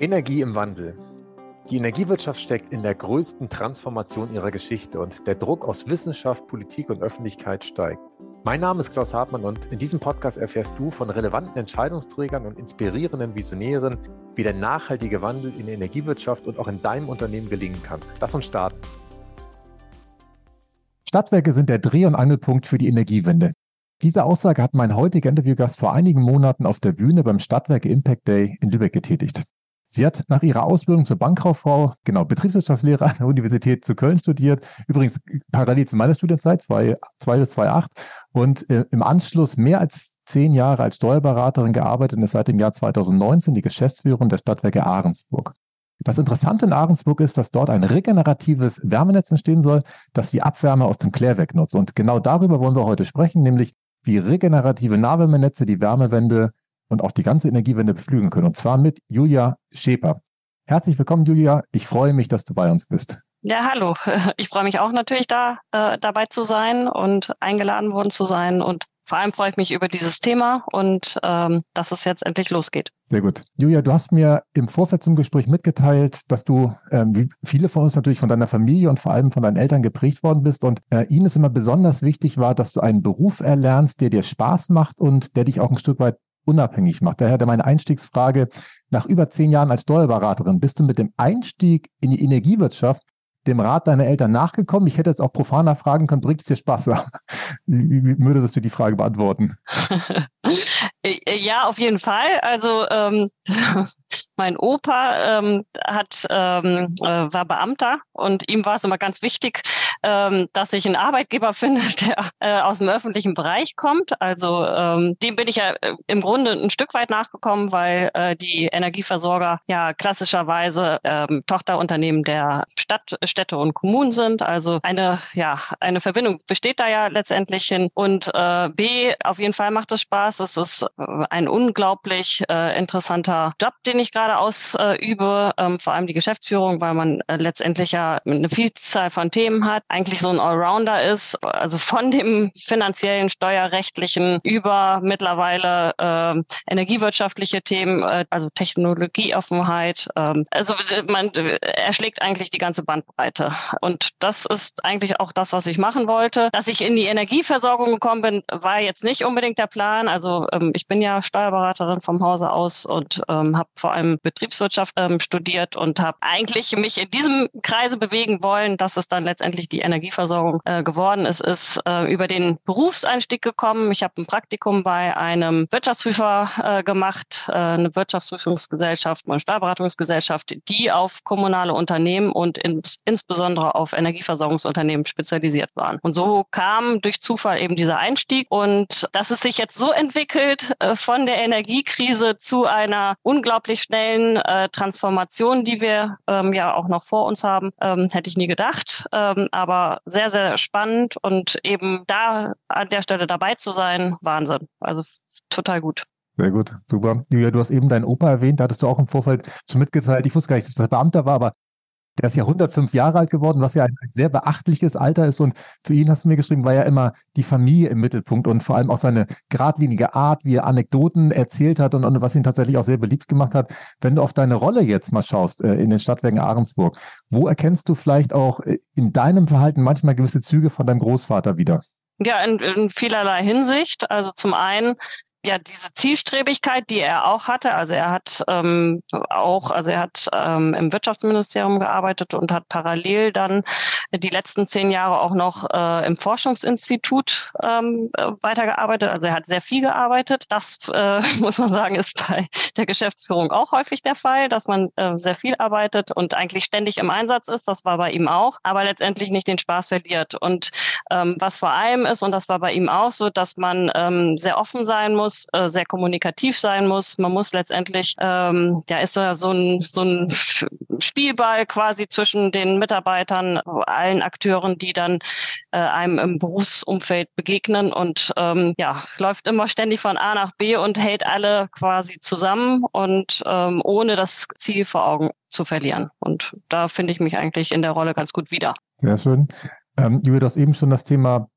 Energie im Wandel. Die Energiewirtschaft steckt in der größten Transformation ihrer Geschichte und der Druck aus Wissenschaft, Politik und Öffentlichkeit steigt. Mein Name ist Klaus Hartmann und in diesem Podcast erfährst du von relevanten Entscheidungsträgern und inspirierenden Visionären, wie der nachhaltige Wandel in der Energiewirtschaft und auch in deinem Unternehmen gelingen kann. Lass uns starten. Stadtwerke sind der Dreh- und Angelpunkt für die Energiewende. Diese Aussage hat mein heutiger Interviewgast vor einigen Monaten auf der Bühne beim Stadtwerke Impact Day in Lübeck getätigt. Sie hat nach ihrer Ausbildung zur Bankkauffrau, genau, Betriebswirtschaftslehre an der Universität zu Köln studiert, übrigens parallel zu meiner Studienzeit, 2 bis 2008, und äh, im Anschluss mehr als zehn Jahre als Steuerberaterin gearbeitet und ist seit dem Jahr 2019 die Geschäftsführerin der Stadtwerke Ahrensburg. Das Interessante in Ahrensburg ist, dass dort ein regeneratives Wärmenetz entstehen soll, das die Abwärme aus dem Klärwerk nutzt. Und genau darüber wollen wir heute sprechen, nämlich wie regenerative Nahwärmenetze die Wärmewende und auch die ganze Energiewende beflügeln können. Und zwar mit Julia Schäper. Herzlich willkommen, Julia. Ich freue mich, dass du bei uns bist. Ja, hallo. Ich freue mich auch natürlich da äh, dabei zu sein und eingeladen worden zu sein. Und vor allem freue ich mich über dieses Thema und ähm, dass es jetzt endlich losgeht. Sehr gut. Julia, du hast mir im Vorfeld zum Gespräch mitgeteilt, dass du, ähm, wie viele von uns natürlich von deiner Familie und vor allem von deinen Eltern geprägt worden bist. Und äh, ihnen ist immer besonders wichtig war, dass du einen Beruf erlernst, der dir Spaß macht und der dich auch ein Stück weit unabhängig macht. Daher meine Einstiegsfrage, nach über zehn Jahren als Steuerberaterin, bist du mit dem Einstieg in die Energiewirtschaft dem Rat deiner Eltern nachgekommen? Ich hätte jetzt auch profaner fragen können, bringt es dir Spaß? Wie, würdest du die Frage beantworten? ja, auf jeden Fall. Also ähm, mein Opa ähm, hat, ähm, äh, war Beamter und ihm war es immer ganz wichtig, ähm, dass ich einen Arbeitgeber finde, der äh, aus dem öffentlichen Bereich kommt. Also ähm, dem bin ich ja äh, im Grunde ein Stück weit nachgekommen, weil äh, die Energieversorger ja klassischerweise ähm, Tochterunternehmen der Stadt, Städte und Kommunen sind. Also eine, ja, eine Verbindung besteht da ja letztendlich hin. Und äh, B, auf jeden Fall macht es Spaß. Es ist äh, ein unglaublich äh, interessanter Job, den ich gerade ausübe, ähm, vor allem die Geschäftsführung, weil man äh, letztendlich ja eine Vielzahl von Themen hat eigentlich so ein Allrounder ist, also von dem finanziellen, steuerrechtlichen über mittlerweile äh, energiewirtschaftliche Themen, äh, also Technologieoffenheit. Äh, also man erschlägt eigentlich die ganze Bandbreite. Und das ist eigentlich auch das, was ich machen wollte. Dass ich in die Energieversorgung gekommen bin, war jetzt nicht unbedingt der Plan. Also ähm, ich bin ja Steuerberaterin vom Hause aus und ähm, habe vor allem Betriebswirtschaft ähm, studiert und habe eigentlich mich in diesem Kreise bewegen wollen, dass es dann letztendlich die Energieversorgung äh, geworden ist, ist äh, über den Berufseinstieg gekommen. Ich habe ein Praktikum bei einem Wirtschaftsprüfer äh, gemacht, äh, eine Wirtschaftsprüfungsgesellschaft, eine Steuerberatungsgesellschaft, die auf kommunale Unternehmen und ins, insbesondere auf Energieversorgungsunternehmen spezialisiert waren. Und so kam durch Zufall eben dieser Einstieg und dass es sich jetzt so entwickelt äh, von der Energiekrise zu einer unglaublich schnellen äh, Transformation, die wir ähm, ja auch noch vor uns haben, ähm, hätte ich nie gedacht. Ähm, aber aber sehr, sehr spannend und eben da an der Stelle dabei zu sein, Wahnsinn. Also total gut. Sehr gut, super. Julia, du hast eben deinen Opa erwähnt, da hattest du auch im Vorfeld schon mitgeteilt. Ich wusste gar nicht, dass das Beamter war, aber der ist ja 105 Jahre alt geworden, was ja ein, sehr beachtliches Alter ist. Und für ihn hast du mir geschrieben, war ja immer die Familie im Mittelpunkt und vor allem auch seine geradlinige Art, wie er Anekdoten erzählt hat und, und was ihn tatsächlich auch sehr beliebt gemacht hat. Wenn du auf deine Rolle jetzt mal schaust äh, in den Stadtwerken Ahrensburg, wo erkennst du vielleicht auch äh, in deinem Verhalten manchmal gewisse Züge von deinem Großvater wieder? Ja, in, in vielerlei Hinsicht. Also zum einen ja diese Zielstrebigkeit, die er auch hatte. Also er hat ähm, auch, also er hat ähm, im Wirtschaftsministerium gearbeitet und hat parallel dann die letzten zehn Jahre auch noch äh, im Forschungsinstitut ähm, weitergearbeitet. Also er hat sehr viel gearbeitet. Das äh, muss man sagen, ist bei der Geschäftsführung auch häufig der Fall, dass man äh, sehr viel arbeitet und eigentlich ständig im Einsatz ist. Das war bei ihm auch, aber letztendlich nicht den Spaß verliert. Und ähm, was vor allem ist, und das war bei ihm auch so, dass man ähm, sehr offen sein muss muss, äh, sehr kommunikativ sein muss. Man muss letztendlich, ähm, ja, ist da so ein, so ein Spielball quasi zwischen den Mitarbeitern, allen Akteuren, die dann äh, einem im Berufsumfeld begegnen und ähm, ja, läuft immer ständig von A nach B und hält alle quasi zusammen und ähm, ohne das Ziel vor Augen zu verlieren. Und da finde ich mich eigentlich in der Rolle ganz gut wieder. Sehr schön. Ähm, Julia, du hast eben schon das Thema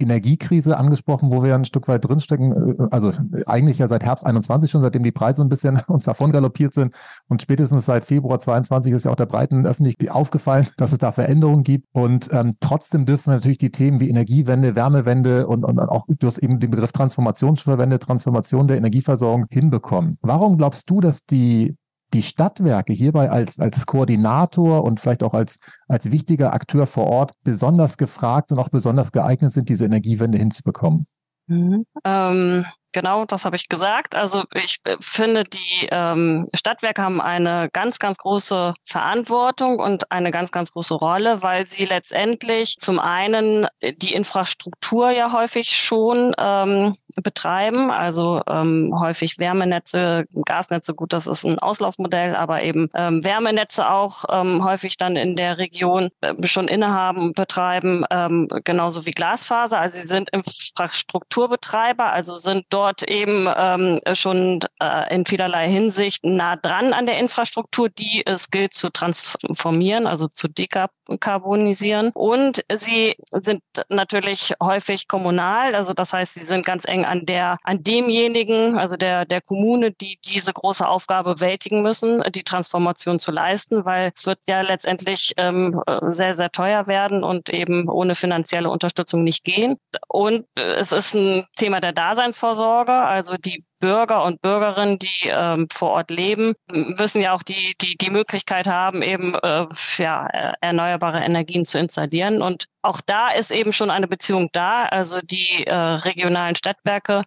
Energiekrise angesprochen, wo wir ein Stück weit drinstecken. Äh, also eigentlich ja seit Herbst 21 schon, seitdem die Preise ein bisschen uns davon galoppiert sind. Und spätestens seit Februar 22 ist ja auch der breiten Öffentlichkeit aufgefallen, dass es da Veränderungen gibt. Und ähm, trotzdem dürfen wir natürlich die Themen wie Energiewende, Wärmewende und, und auch du hast eben den Begriff Transformation verwendet, Transformation der Energieversorgung hinbekommen. Warum glaubst du, dass die die Stadtwerke hierbei als, als Koordinator und vielleicht auch als, als wichtiger Akteur vor Ort besonders gefragt und auch besonders geeignet sind, diese Energiewende hinzubekommen? Mhm. Ähm, Genau, das habe ich gesagt. Also ich äh, finde, die ähm, Stadtwerke haben eine ganz, ganz große Verantwortung und eine ganz, ganz große Rolle, weil sie letztendlich zum einen die Infrastruktur ja häufig schon ähm, betreiben, also ähm, häufig Wärmenetze, Gasnetze, gut, das ist ein Auslaufmodell, aber eben ähm, Wärmenetze auch ähm, häufig dann in der Region äh, schon innehaben und betreiben, ähm, genauso wie Glasfaser. Also sie sind Infrastrukturbetreiber, also sind dort dort eben ähm, schon äh, in vielerlei Hinsicht nah dran an der Infrastruktur, die es gilt zu transformieren, also zu dekarbonisieren. Und sie sind natürlich häufig kommunal, also das heißt, sie sind ganz eng an der, an demjenigen, also der, der Kommune, die diese große Aufgabe bewältigen müssen, die Transformation zu leisten, weil es wird ja letztendlich ähm, sehr, sehr teuer werden und eben ohne finanzielle Unterstützung nicht gehen. Und es ist ein Thema der Daseinsvorsorge Versorger, also die Bürger und Bürgerinnen, die ähm, vor Ort leben, müssen ja auch die, die, die Möglichkeit haben, eben äh, ja, erneuerbare Energien zu installieren. Und auch da ist eben schon eine Beziehung da. Also die äh, regionalen Stadtwerke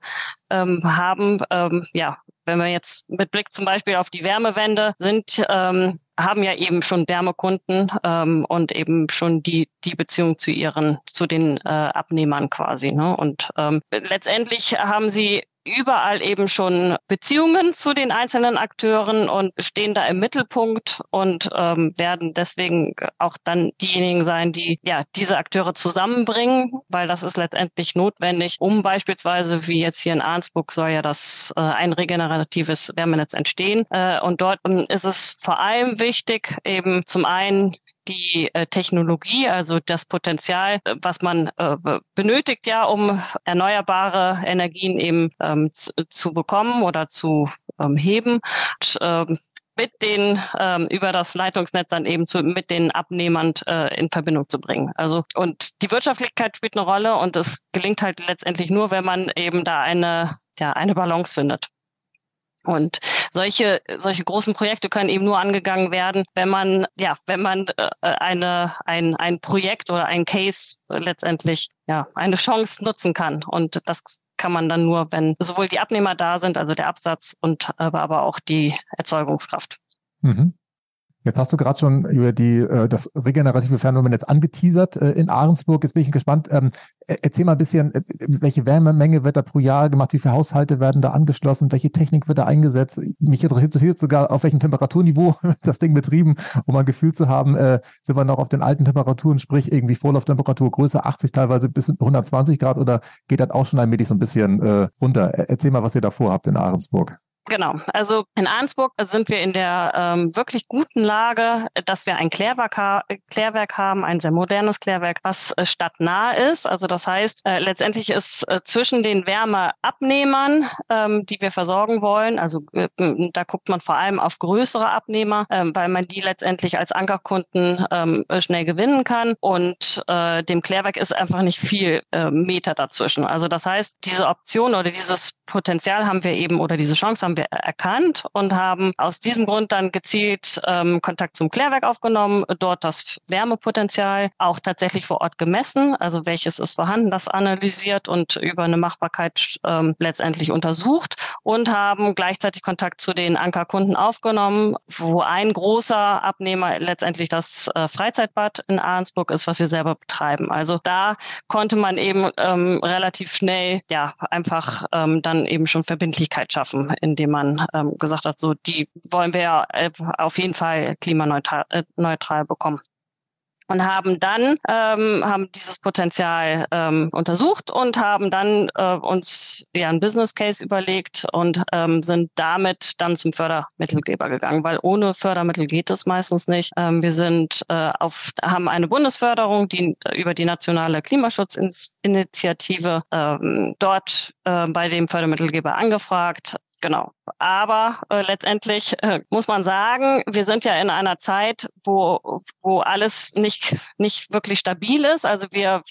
ähm, haben, ähm, ja, wenn wir jetzt mit Blick zum Beispiel auf die Wärmewende sind, ähm, haben ja eben schon Wärmekunden ähm, und eben schon die die Beziehung zu ihren zu den äh, Abnehmern quasi. Ne? Und ähm, letztendlich haben sie überall eben schon Beziehungen zu den einzelnen Akteuren und stehen da im Mittelpunkt und ähm, werden deswegen auch dann diejenigen sein, die ja diese Akteure zusammenbringen, weil das ist letztendlich notwendig, um beispielsweise wie jetzt hier in Arnsburg soll ja das äh, ein regeneratives Wärmenetz entstehen äh, und dort ähm, ist es vor allem wichtig, eben zum einen die äh, Technologie, also das Potenzial, äh, was man äh, benötigt, ja, um erneuerbare Energien eben ähm, zu, bekommen oder zu ähm, heben. Ähm, mit den über das Leitungsnetz dann eben zu, mit den Abnehmern in Verbindung zu bringen. Also und die Wirtschaftlichkeit spielt eine Rolle und es gelingt halt letztendlich nur, wenn man eben da eine ja eine Balance findet. Und solche, solche großen Projekte können eben nur angegangen werden, wenn man, ja, wenn man äh, eine, ein, ein Projekt oder ein Case letztendlich, ja, eine Chance nutzen kann. Und das kann man dann nur, wenn sowohl die Abnehmer da sind, also der Absatz und aber, aber auch die Erzeugungskraft. Mhm. Jetzt hast du gerade schon über die, äh, das regenerative Fernwärmenetz angeteasert äh, in Ahrensburg. Jetzt bin ich gespannt. Ähm, e-, erzähl mal ein bisschen, äh, welche Wärmemenge wird da pro Jahr gemacht? Wie viele Haushalte werden da angeschlossen? Welche Technik wird da eingesetzt? Mich interessiert sogar, auf welchem Temperaturniveau das Ding betrieben, um ein Gefühl zu haben, sind wir noch auf den alten Temperaturen, sprich irgendwie Vorlauftemperatur größer 80, teilweise bis 120 Grad oder geht das auch schon allmählich so ein bisschen runter? Erzähl mal, was ihr da vorhabt in Ahrensburg. Genau. Also in Arnsburg sind wir in der ähm, wirklich guten Lage, dass wir ein Klärwerk, ha Klärwerk haben, ein sehr modernes Klärwerk, was äh, stadtnah ist. Also das heißt, äh, letztendlich ist äh, zwischen den Wärmeabnehmern, ähm, die wir versorgen wollen, also äh, da guckt man vor allem auf größere Abnehmer, ähm, weil man die letztendlich als Ankerkunden ähm, schnell gewinnen kann. Und äh, dem Klärwerk ist einfach nicht viel äh, Meter dazwischen. Also das heißt, diese Option oder dieses Potenzial haben wir eben oder diese Chance haben haben wir erkannt und haben aus diesem Grund dann gezielt ähm, Kontakt zum Klärwerk aufgenommen, dort das Wärmepotenzial auch tatsächlich vor Ort gemessen, also welches ist vorhanden, das analysiert und über eine Machbarkeit ähm, letztendlich untersucht und haben gleichzeitig Kontakt zu den Ankerkunden aufgenommen, wo ein großer Abnehmer letztendlich das äh, Freizeitbad in Ahrensburg ist, was wir selber betreiben. Also da konnte man eben ähm, relativ schnell ja einfach ähm, dann eben schon Verbindlichkeit schaffen in dem indem man ähm, gesagt hat, so die wollen wir äh, auf jeden Fall klimaneutral äh, neutral bekommen. und haben dann ähm, haben dieses Potenzial ähm, untersucht und haben dann äh, uns ja ein Business Case überlegt und ähm, sind damit dann zum Fördermittelgeber gegangen, weil ohne Fördermittel geht es meistens nicht. Ähm, wir sind äh, auf haben eine Bundesförderung, die über die nationale Klimaschutzinitiative ähm, dort äh, bei dem Fördermittelgeber angefragt, Genau. Aber äh, letztendlich äh, muss man sagen, wir sind ja in einer Zeit, wo, wo alles nicht, nicht wirklich stabil ist. Also wir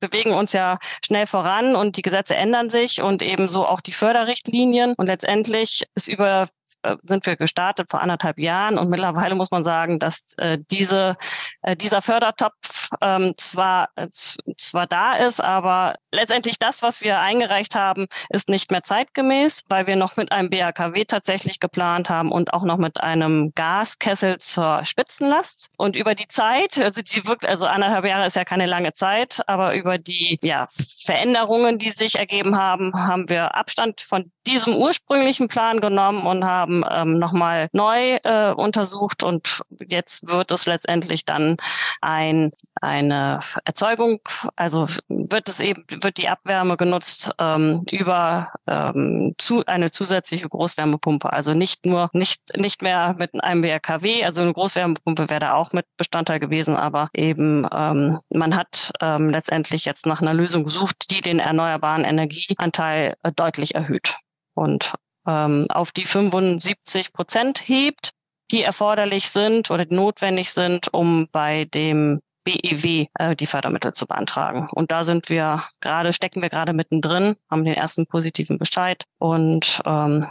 bewegen uns ja schnell voran und die Gesetze ändern sich und ebenso auch die Förderrichtlinien. Und letztendlich ist über äh, sind wir gestartet vor anderthalb Jahren und mittlerweile muss man sagen, dass äh, diese, äh, dieser Fördertopf ähm, zwar, äh, zwar da ist, aber letztendlich das, was wir eingereicht haben, ist nicht mehr zeitgemäß, weil wir noch mit einem BAKW tatsächlich geplant haben und auch noch mit einem Gaskessel zur Spitzenlast. Und über die Zeit, also die wirkt, also anderthalb Jahre ist ja keine lange Zeit, aber über die ja, Veränderungen, die sich ergeben haben, haben wir Abstand von diesem ursprünglichen Plan genommen und haben ähm, nochmal neu äh, untersucht und jetzt wird es letztendlich dann ein, eine Erzeugung, also wird es eben, wird die Abwärme genutzt ähm, über ähm, zu, eine zusätzliche Großwärmepumpe. Also nicht nur, nicht, nicht mehr mit einem BRKW, also eine Großwärmepumpe wäre da auch mit Bestandteil gewesen, aber eben ähm, man hat ähm, letztendlich jetzt nach einer Lösung gesucht, die den erneuerbaren Energieanteil äh, deutlich erhöht und ähm, auf die 75 Prozent hebt, die erforderlich sind oder notwendig sind, um bei dem BEW äh, die Fördermittel zu beantragen. Und da sind wir gerade, stecken wir gerade mittendrin, haben den ersten positiven Bescheid und ähm,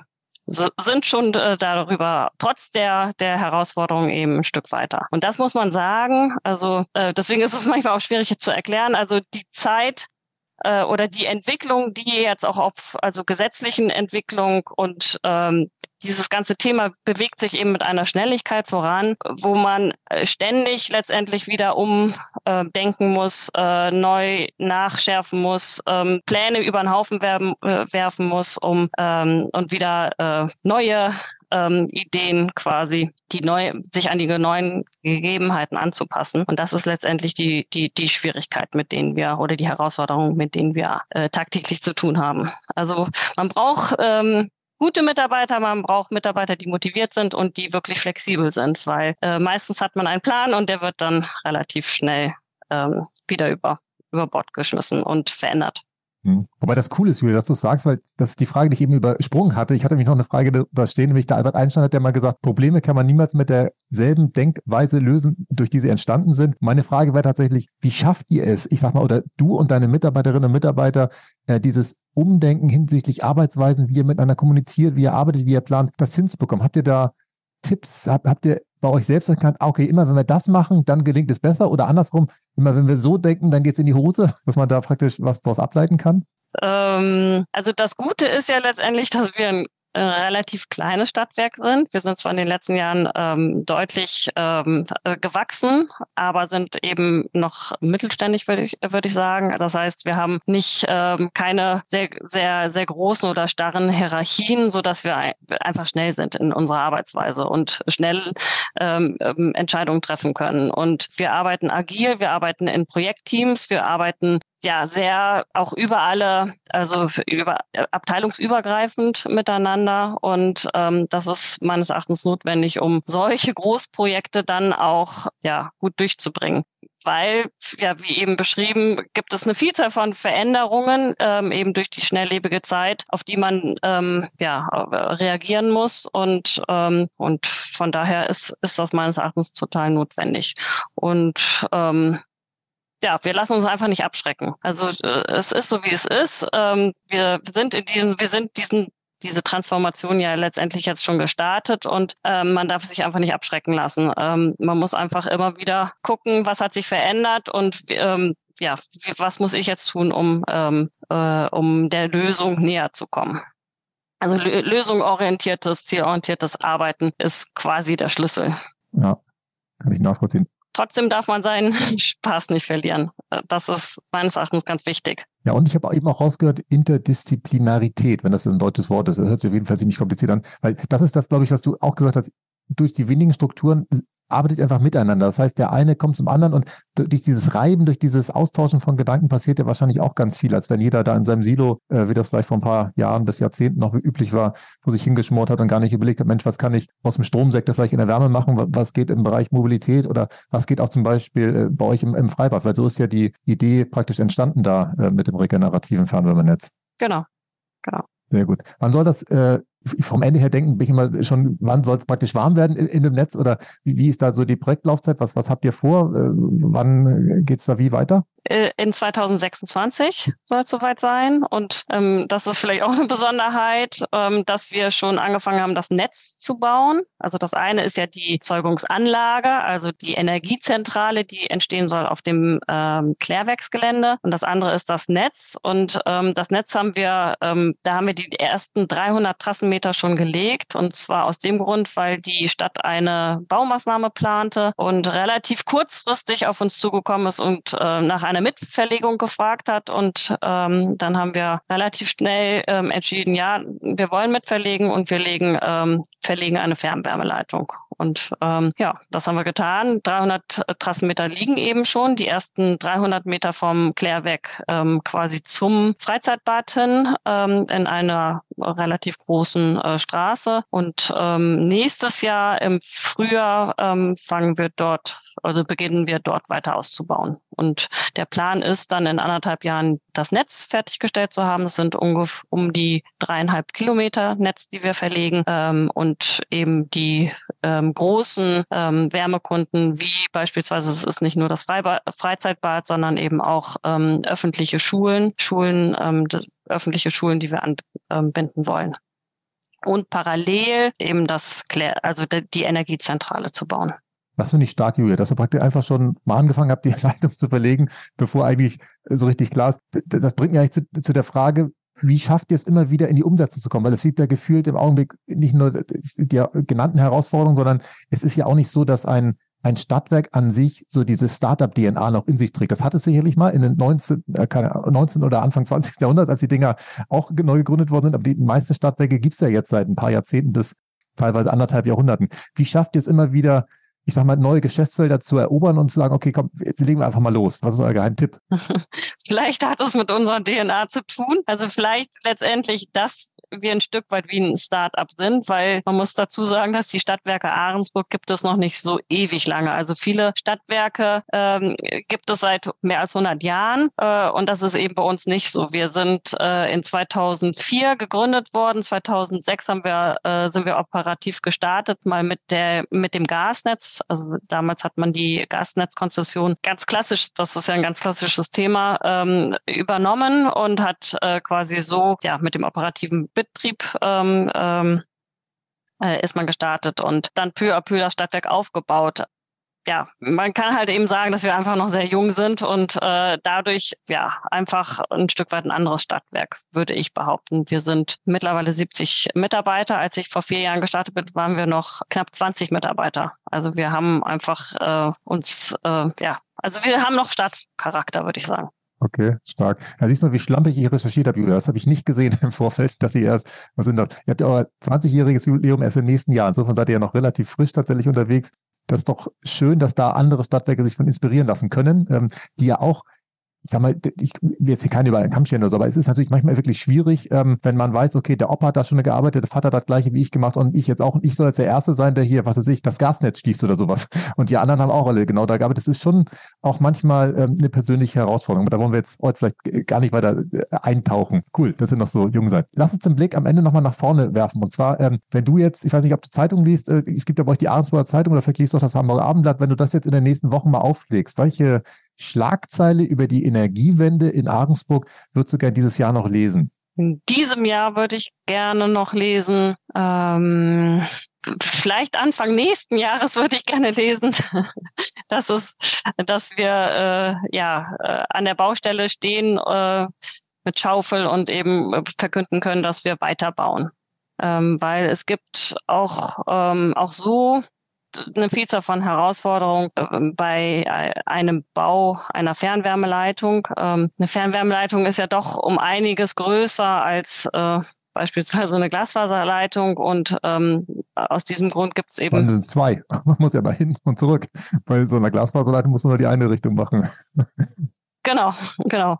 sind schon äh, darüber trotz der der Herausforderungen eben ein Stück weiter. Und das muss man sagen. Also äh, deswegen ist es manchmal auch schwierig zu erklären. Also die Zeit äh, oder die Entwicklung, die jetzt auch auf also gesetzlichen Entwicklung und ähm, dieses ganze Thema bewegt sich eben mit einer Schnelligkeit voran, wo man äh, ständig letztendlich wieder umdenken äh, muss, äh, neu nachschärfen muss, ähm, Pläne über den Haufen äh, werfen muss, um ähm, und wieder äh, neue ähm, Ideen quasi, die neu, sich an die neuen Gegebenheiten anzupassen. Und das ist letztendlich die, die, die Schwierigkeit, mit denen wir oder die Herausforderung, mit denen wir äh, tagtäglich zu tun haben. Also man braucht ähm, gute Mitarbeiter, man braucht Mitarbeiter, die motiviert sind und die wirklich flexibel sind, weil äh, meistens hat man einen Plan und der wird dann relativ schnell ähm, wieder über, über Bord geschmissen und verändert. Hm. Wobei das cool ist, Julia, dass du sagst, weil das ist die Frage, die ich eben übersprungen hatte. Ich hatte mich noch eine Frage da stehen, nämlich der Albert Einstein hat ja mal gesagt, Probleme kann man niemals mit derselben Denkweise lösen, durch die sie entstanden sind. Meine Frage wäre tatsächlich, wie schafft ihr es, ich sag mal, oder du und deine Mitarbeiterinnen und Mitarbeiter, äh, dieses Umdenken hinsichtlich Arbeitsweisen, wie ihr miteinander kommuniziert, wie ihr arbeitet, wie ihr plant, das hinzubekommen? Habt ihr da Tipps? Habt, habt ihr bei euch selbst erkannt, ah, okay, immer wenn wir das machen, dann gelingt es besser oder andersrum, immer wenn wir so denken, dann geht es in die Hose, dass man da praktisch was daraus ableiten kann? Ähm, also das Gute ist ja letztendlich, dass wir ein äh, relativ kleines Stadtwerk sind. Wir sind zwar in den letzten Jahren ähm, deutlich ähm, äh, gewachsen, aber sind eben noch mittelständig, würde ich, würd ich sagen. Das heißt, wir haben nicht ähm, keine sehr, sehr, sehr großen oder starren Hierarchien, so dass wir ein, einfach schnell sind in unserer Arbeitsweise und schnell ähm, ähm, Entscheidungen treffen können. Und wir arbeiten agil, wir arbeiten in Projektteams, wir arbeiten ja sehr auch über alle, also über abteilungsübergreifend miteinander. Und ähm, das ist meines Erachtens notwendig, um solche Großprojekte dann auch ja gut durchzubringen. Weil, ja, wie eben beschrieben, gibt es eine Vielzahl von Veränderungen, ähm, eben durch die schnelllebige Zeit, auf die man ähm, ja, reagieren muss. Und, ähm, und von daher ist, ist das meines Erachtens total notwendig. Und ähm, ja, wir lassen uns einfach nicht abschrecken. Also äh, es ist so, wie es ist. Ähm, wir sind in diesem, wir sind diesen diese Transformation ja letztendlich jetzt schon gestartet und ähm, man darf sich einfach nicht abschrecken lassen. Ähm, man muss einfach immer wieder gucken, was hat sich verändert und ähm, ja, was muss ich jetzt tun, um, ähm, äh, um der Lösung näher zu kommen. Also lösungorientiertes, zielorientiertes Arbeiten ist quasi der Schlüssel. Ja, kann ich nachvollziehen. Trotzdem darf man seinen Spaß nicht verlieren. Das ist meines Erachtens ganz wichtig. Ja, und ich habe eben auch rausgehört, Interdisziplinarität, wenn das ein deutsches Wort ist. Das hört sich auf jeden Fall ziemlich kompliziert an. Weil das ist das, glaube ich, was du auch gesagt hast. Durch die wenigen Strukturen arbeitet einfach miteinander. Das heißt, der eine kommt zum anderen und durch dieses Reiben, durch dieses Austauschen von Gedanken passiert ja wahrscheinlich auch ganz viel, als wenn jeder da in seinem Silo, äh, wie das vielleicht vor ein paar Jahren bis Jahrzehnten noch üblich war, wo sich hingeschmort hat und gar nicht überlegt hat, Mensch, was kann ich aus dem Stromsektor vielleicht in der Wärme machen, was geht im Bereich Mobilität oder was geht auch zum Beispiel äh, bei euch im, im Freibad, weil so ist ja die Idee praktisch entstanden da äh, mit dem regenerativen Fernwärmenetz. Genau, genau. Sehr gut. Wann soll das äh, vom Ende her denken, bin ich immer schon, wann soll es praktisch warm werden in, in, dem Netz oder wie, wie, ist da so die Projektlaufzeit? Was, was habt ihr vor? Äh, wann geht es da wie weiter? Äh, in 2026 soll es soweit sein. Und ähm, das ist vielleicht auch eine Besonderheit, ähm, dass wir schon angefangen haben, das Netz zu bauen. Also das eine ist ja die Zeugungsanlage, also die Energiezentrale, die entstehen soll auf dem ähm, Klärwerksgelände. Und das andere ist das Netz. Und ähm, das Netz haben wir, ähm, da haben wir die ersten 300 Trassenmeter schon gelegt. Und zwar aus dem Grund, weil die Stadt eine Baumaßnahme plante und relativ kurzfristig auf uns zugekommen ist und äh, nach einer Mitverlegung gefragt hat. Und ähm, dann haben wir relativ schnell ähm, entschieden, ja, wir wollen mitverlegen und wir legen, ähm, verlegen eine Fernwärmeleitung. Und ähm, ja, das haben wir getan. 300 Trassenmeter liegen eben schon. Die ersten 300 Meter vom Klärweg ähm, quasi zum Freizeitbad hin ähm, in einer relativ großen äh, Straße. Und ähm, nächstes Jahr im Frühjahr ähm, fangen wir dort, also beginnen wir dort weiter auszubauen. Und der Plan ist dann in anderthalb Jahren das Netz fertiggestellt zu haben. Es sind ungefähr um die dreieinhalb Kilometer Netz, die wir verlegen ähm, und eben die ähm, großen ähm, Wärmekunden, wie beispielsweise es ist nicht nur das Freibad, Freizeitbad, sondern eben auch ähm, öffentliche Schulen, Schulen, ähm, öffentliche Schulen, die wir anbinden wollen. Und parallel eben das, also die Energiezentrale zu bauen. Das finde ich stark, Julia, dass ihr praktisch einfach schon mal angefangen habt, die Leitung zu verlegen, bevor eigentlich so richtig klar ist. Das bringt mich eigentlich zu, zu der Frage, wie schafft ihr es immer wieder in die Umsetzung zu kommen? Weil es gibt ja gefühlt im Augenblick nicht nur die genannten Herausforderungen, sondern es ist ja auch nicht so, dass ein, ein Stadtwerk an sich so diese Startup-DNA noch in sich trägt. Das hat es sicherlich mal in den 19, äh, 19 oder Anfang 20. Jahrhundert, als die Dinger auch neu gegründet worden sind. Aber die meisten Stadtwerke gibt es ja jetzt seit ein paar Jahrzehnten bis teilweise anderthalb Jahrhunderten. Wie schafft ihr es immer wieder, ich sag mal, neue Geschäftsfelder zu erobern und zu sagen, okay, komm, jetzt legen wir einfach mal los. Was ist euer Geheimtipp? vielleicht hat es mit unserer DNA zu tun. Also vielleicht letztendlich das, wir ein Stück weit wie ein Start-up sind, weil man muss dazu sagen, dass die Stadtwerke Ahrensburg gibt es noch nicht so ewig lange. Also viele Stadtwerke ähm, gibt es seit mehr als 100 Jahren äh, und das ist eben bei uns nicht so. Wir sind äh, in 2004 gegründet worden, 2006 haben wir, äh, sind wir operativ gestartet, mal mit der mit dem Gasnetz. Also damals hat man die Gasnetzkonzession ganz klassisch, das ist ja ein ganz klassisches Thema, ähm, übernommen und hat äh, quasi so ja mit dem operativen Betrieb ähm, ähm, äh, ist man gestartet und dann peu à peu das Stadtwerk aufgebaut. Ja, man kann halt eben sagen, dass wir einfach noch sehr jung sind und äh, dadurch ja einfach ein Stück weit ein anderes Stadtwerk, würde ich behaupten. Wir sind mittlerweile 70 Mitarbeiter. Als ich vor vier Jahren gestartet bin, waren wir noch knapp 20 Mitarbeiter. Also wir haben einfach äh, uns, äh, ja, also wir haben noch Stadtcharakter, würde ich sagen. Okay, stark. Da siehst du, wie schlampig ich recherchiert habe, Julia. Das habe ich nicht gesehen im Vorfeld, dass ihr erst, was sind das? Ihr habt ja euer 20-jähriges Jubiläum erst im nächsten Jahr. Insofern seid ihr ja noch relativ frisch tatsächlich unterwegs. Das ist doch schön, dass da andere Stadtwerke sich von inspirieren lassen können, ähm, die ja auch ich sag mal, ich will jetzt hier keinen über einen Kamm stellen oder so, aber es ist natürlich manchmal wirklich schwierig, ähm, wenn man weiß, okay, der Opa hat da schon gearbeitet, der Vater hat das gleiche wie ich gemacht und ich jetzt auch und ich soll jetzt der Erste sein, der hier, was weiß ich, das Gasnetz schließt oder sowas. Und die anderen haben auch alle genau da gearbeitet. Das ist schon auch manchmal ähm, eine persönliche Herausforderung. Aber da wollen wir jetzt heute vielleicht gar nicht weiter äh, eintauchen. Cool, dass ihr noch so jung seid. Lass uns den Blick am Ende nochmal nach vorne werfen. Und zwar, ähm, wenn du jetzt, ich weiß nicht, ob du Zeitung liest, äh, es gibt ja bei euch die Ahrensburger Zeitung oder vielleicht liest du auch das Hamburger Abendblatt, wenn du das jetzt in den nächsten Wochen mal auflegst, welche Schlagzeile über die Energiewende in Ahrensburg würdest du gerne dieses Jahr noch lesen? In diesem Jahr würde ich gerne noch lesen. Ähm, vielleicht Anfang nächsten Jahres würde ich gerne lesen, dass es, dass wir äh, ja äh, an der Baustelle stehen äh, mit Schaufel und eben verkünden können, dass wir weiterbauen. Ähm, weil es gibt auch ähm, auch so eine Vielzahl von Herausforderungen ähm, bei äh, einem Bau einer Fernwärmeleitung. Ähm, eine Fernwärmeleitung ist ja doch um einiges größer als äh, beispielsweise eine Glasfaserleitung und ähm, aus diesem Grund gibt es eben. Dann zwei. Man muss ja mal hin und zurück. Bei so einer Glasfaserleitung muss man nur die eine Richtung machen. Genau, genau.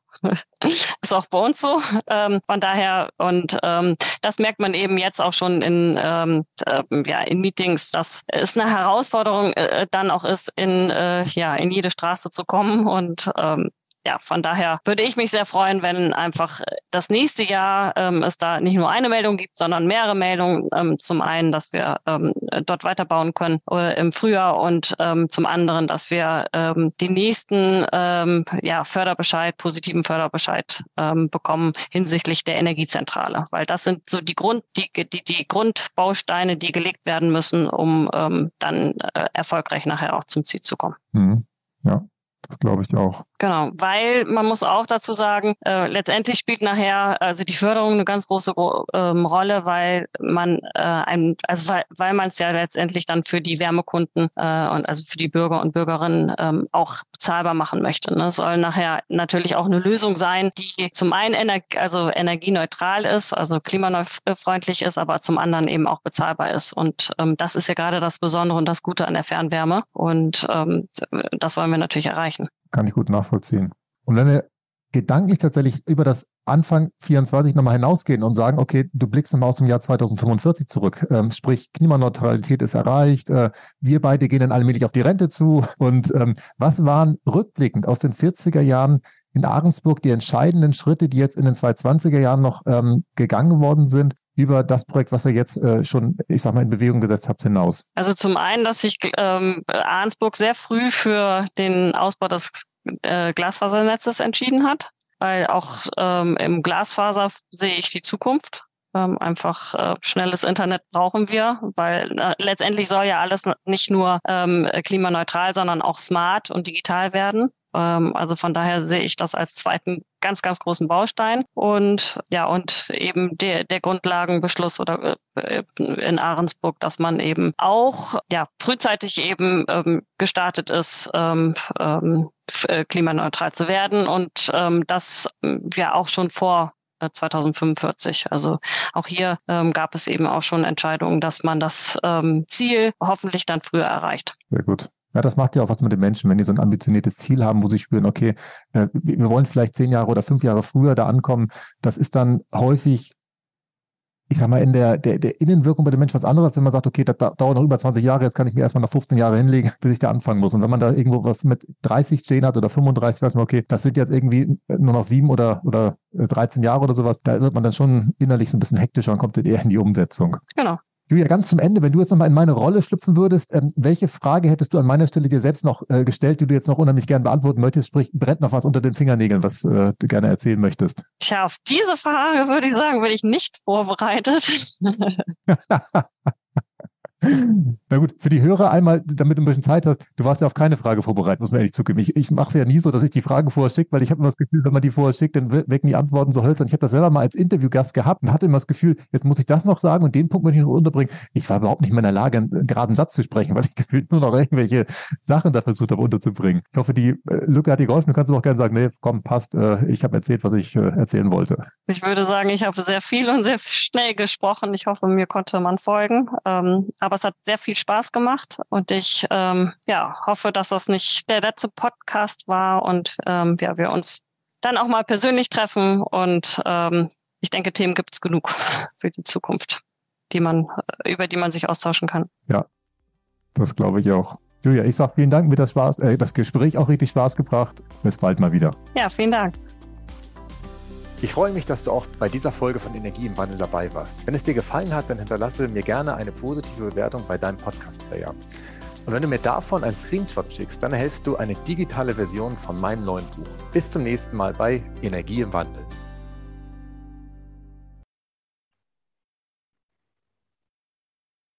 Ist auch bei uns so. Ähm, von daher, und ähm, das merkt man eben jetzt auch schon in, ähm, äh, ja, in Meetings, dass es eine Herausforderung äh, dann auch ist, in, äh, ja, in jede Straße zu kommen und ähm, ja, von daher würde ich mich sehr freuen, wenn einfach das nächste Jahr ähm, es da nicht nur eine Meldung gibt, sondern mehrere Meldungen. Ähm, zum einen, dass wir ähm, dort weiterbauen können äh, im Frühjahr und ähm, zum anderen, dass wir ähm, den nächsten ähm, ja, Förderbescheid, positiven Förderbescheid ähm, bekommen hinsichtlich der Energiezentrale, weil das sind so die Grund, die, die, die Grundbausteine, die gelegt werden müssen, um ähm, dann äh, erfolgreich nachher auch zum Ziel zu kommen. Mhm. Ja, das glaube ich auch. Genau, weil man muss auch dazu sagen, äh, letztendlich spielt nachher also die Förderung eine ganz große ähm, Rolle, weil man äh, ein, also weil, weil man es ja letztendlich dann für die Wärmekunden äh, und also für die Bürger und Bürgerinnen ähm, auch bezahlbar machen möchte. Ne? Soll nachher natürlich auch eine Lösung sein, die zum einen ener also energieneutral ist, also klimafreundlich ist, aber zum anderen eben auch bezahlbar ist. Und ähm, das ist ja gerade das Besondere und das Gute an der Fernwärme. Und ähm, das wollen wir natürlich erreichen. Kann ich gut nachvollziehen. Und wenn wir gedanklich tatsächlich über das Anfang 24 nochmal hinausgehen und sagen, okay, du blickst nochmal aus dem Jahr 2045 zurück, ähm, sprich Klimaneutralität ist erreicht, äh, wir beide gehen dann allmählich auf die Rente zu. Und ähm, was waren rückblickend aus den 40er Jahren in Ahrensburg die entscheidenden Schritte, die jetzt in den 220er Jahren noch ähm, gegangen worden sind, über das Projekt, was ihr jetzt äh, schon, ich sag mal, in Bewegung gesetzt habt, hinaus? Also zum einen, dass sich ähm, Arnsburg sehr früh für den Ausbau des äh, Glasfasernetzes entschieden hat, weil auch ähm, im Glasfaser sehe ich die Zukunft. Ähm, einfach äh, schnelles Internet brauchen wir, weil äh, letztendlich soll ja alles nicht nur ähm, klimaneutral, sondern auch smart und digital werden. Ähm, also von daher sehe ich das als zweiten ganz, ganz großen Baustein. Und ja, und eben der, der Grundlagenbeschluss oder äh, in Ahrensburg, dass man eben auch ja frühzeitig eben ähm, gestartet ist, ähm, ähm, äh, klimaneutral zu werden und ähm, das ja auch schon vor 2045. Äh, also auch hier ähm, gab es eben auch schon Entscheidungen, dass man das ähm, Ziel hoffentlich dann früher erreicht. Sehr gut. Ja, das macht ja auch was mit den Menschen, wenn die so ein ambitioniertes Ziel haben, wo sie spüren, okay, äh, wir wollen vielleicht zehn Jahre oder fünf Jahre früher da ankommen. Das ist dann häufig, ich sag mal, in der, der, der Innenwirkung bei den Menschen was anderes, wenn man sagt, okay, das dauert noch über 20 Jahre, jetzt kann ich mir erstmal noch 15 Jahre hinlegen, bis ich da anfangen muss. Und wenn man da irgendwo was mit 30 stehen hat oder 35, weiß man, okay, das sind jetzt irgendwie nur noch sieben oder, oder 13 Jahre oder sowas, da wird man dann schon innerlich so ein bisschen hektischer und kommt dann eher in die Umsetzung. Genau. Julia, ganz zum Ende, wenn du jetzt nochmal in meine Rolle schlüpfen würdest, ähm, welche Frage hättest du an meiner Stelle dir selbst noch äh, gestellt, die du jetzt noch unheimlich gern beantworten möchtest? Sprich, brennt noch was unter den Fingernägeln, was äh, du gerne erzählen möchtest? Tja, auf diese Frage würde ich sagen, bin ich nicht vorbereitet. Na gut, für die Hörer einmal, damit du ein bisschen Zeit hast, du warst ja auf keine Frage vorbereitet, muss man ehrlich zugeben. Ich, ich mache es ja nie so, dass ich die Fragen vorher schicke, weil ich habe immer das Gefühl, wenn man die vorher schickt, dann wecken die Antworten so hölzern. Ich habe das selber mal als Interviewgast gehabt und hatte immer das Gefühl, jetzt muss ich das noch sagen und den Punkt möchte ich noch unterbringen. Ich war überhaupt nicht mehr in der Lage, einen geraden Satz zu sprechen, weil ich gefühlt nur noch irgendwelche Sachen da versucht habe unterzubringen. Ich hoffe, die äh, Lücke hat dir geholfen. Du kannst aber auch gerne sagen, nee, komm, passt, äh, ich habe erzählt, was ich äh, erzählen wollte. Ich würde sagen, ich habe sehr viel und sehr schnell gesprochen. Ich hoffe, mir konnte man folgen. Ähm, aber es hat sehr viel Spaß gemacht und ich ähm, ja, hoffe, dass das nicht der letzte Podcast war und ähm, ja, wir uns dann auch mal persönlich treffen und ähm, ich denke, Themen gibt es genug für die Zukunft, die man, über die man sich austauschen kann. Ja, das glaube ich auch. Julia, ich sage vielen Dank, mir das Spaß, äh, das Gespräch auch richtig Spaß gebracht. Bis bald mal wieder. Ja, vielen Dank. Ich freue mich, dass du auch bei dieser Folge von Energie im Wandel dabei warst. Wenn es dir gefallen hat, dann hinterlasse mir gerne eine positive Bewertung bei deinem Podcast-Player. Und wenn du mir davon einen Screenshot schickst, dann erhältst du eine digitale Version von meinem neuen Buch. Bis zum nächsten Mal bei Energie im Wandel.